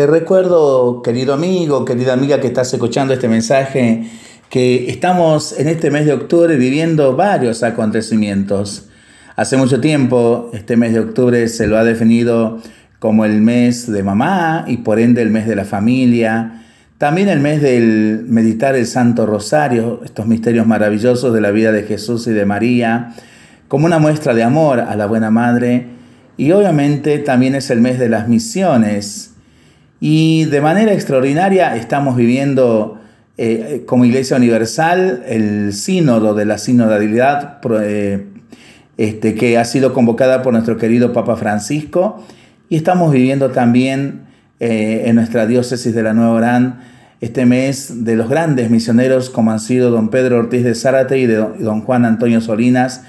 Te recuerdo, querido amigo, querida amiga que estás escuchando este mensaje, que estamos en este mes de octubre viviendo varios acontecimientos. Hace mucho tiempo, este mes de octubre se lo ha definido como el mes de mamá y por ende el mes de la familia. También el mes del meditar el Santo Rosario, estos misterios maravillosos de la vida de Jesús y de María, como una muestra de amor a la buena madre. Y obviamente también es el mes de las misiones y de manera extraordinaria estamos viviendo eh, como Iglesia Universal el sínodo de la sinodalidad eh, este, que ha sido convocada por nuestro querido Papa Francisco. Y estamos viviendo también eh, en nuestra diócesis de la Nueva Orán este mes de los grandes misioneros como han sido don Pedro Ortiz de Zárate y de don Juan Antonio Solinas,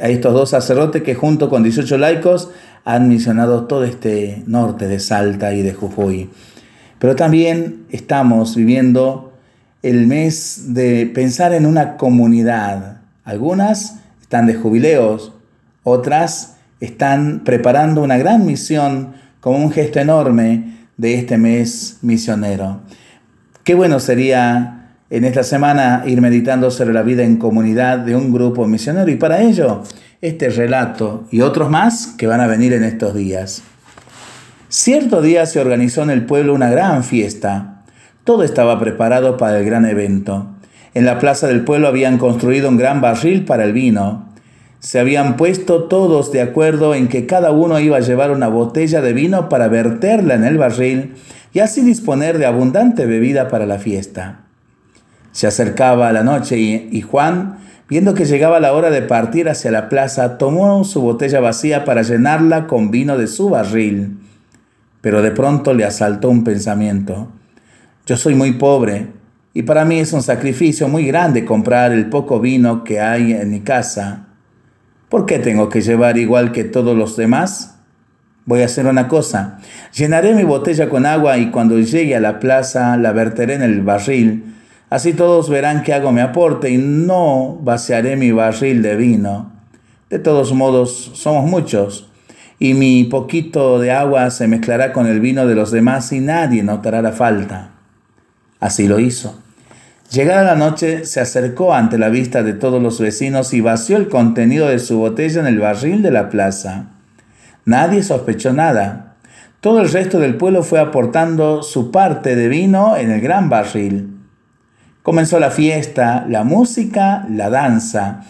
a estos dos sacerdotes que junto con 18 laicos han misionado todo este norte de Salta y de Jujuy. Pero también estamos viviendo el mes de pensar en una comunidad. Algunas están de jubileos, otras están preparando una gran misión como un gesto enorme de este mes misionero. Qué bueno sería en esta semana ir meditando sobre la vida en comunidad de un grupo misionero y para ello este relato y otros más que van a venir en estos días. Cierto día se organizó en el pueblo una gran fiesta. Todo estaba preparado para el gran evento. En la plaza del pueblo habían construido un gran barril para el vino. Se habían puesto todos de acuerdo en que cada uno iba a llevar una botella de vino para verterla en el barril y así disponer de abundante bebida para la fiesta. Se acercaba la noche y, y Juan Viendo que llegaba la hora de partir hacia la plaza, tomó su botella vacía para llenarla con vino de su barril. Pero de pronto le asaltó un pensamiento. Yo soy muy pobre y para mí es un sacrificio muy grande comprar el poco vino que hay en mi casa. ¿Por qué tengo que llevar igual que todos los demás? Voy a hacer una cosa. Llenaré mi botella con agua y cuando llegue a la plaza la verteré en el barril Así todos verán que hago mi aporte y no vaciaré mi barril de vino. De todos modos, somos muchos, y mi poquito de agua se mezclará con el vino de los demás y nadie notará la falta. Así lo hizo. Llegada la noche, se acercó ante la vista de todos los vecinos y vació el contenido de su botella en el barril de la plaza. Nadie sospechó nada. Todo el resto del pueblo fue aportando su parte de vino en el gran barril. Comenzó la fiesta, la música, la danza.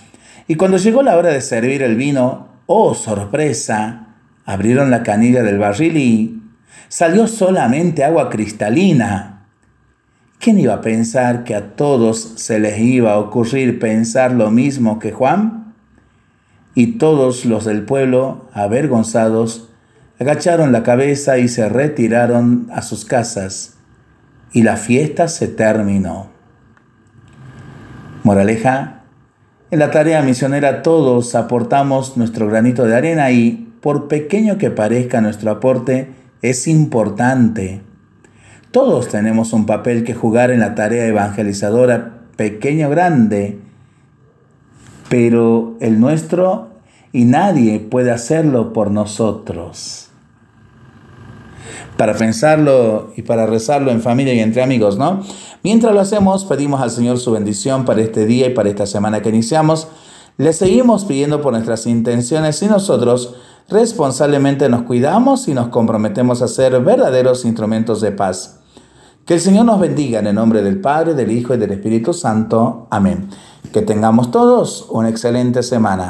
Y cuando llegó la hora de servir el vino, ¡oh sorpresa! Abrieron la canilla del barril y salió solamente agua cristalina. ¿Quién iba a pensar que a todos se les iba a ocurrir pensar lo mismo que Juan? Y todos los del pueblo, avergonzados, agacharon la cabeza y se retiraron a sus casas. Y la fiesta se terminó. Moraleja, en la tarea misionera todos aportamos nuestro granito de arena y, por pequeño que parezca nuestro aporte, es importante. Todos tenemos un papel que jugar en la tarea evangelizadora, pequeño o grande, pero el nuestro y nadie puede hacerlo por nosotros para pensarlo y para rezarlo en familia y entre amigos, ¿no? Mientras lo hacemos, pedimos al Señor su bendición para este día y para esta semana que iniciamos. Le seguimos pidiendo por nuestras intenciones y nosotros responsablemente nos cuidamos y nos comprometemos a ser verdaderos instrumentos de paz. Que el Señor nos bendiga en el nombre del Padre, del Hijo y del Espíritu Santo. Amén. Que tengamos todos una excelente semana.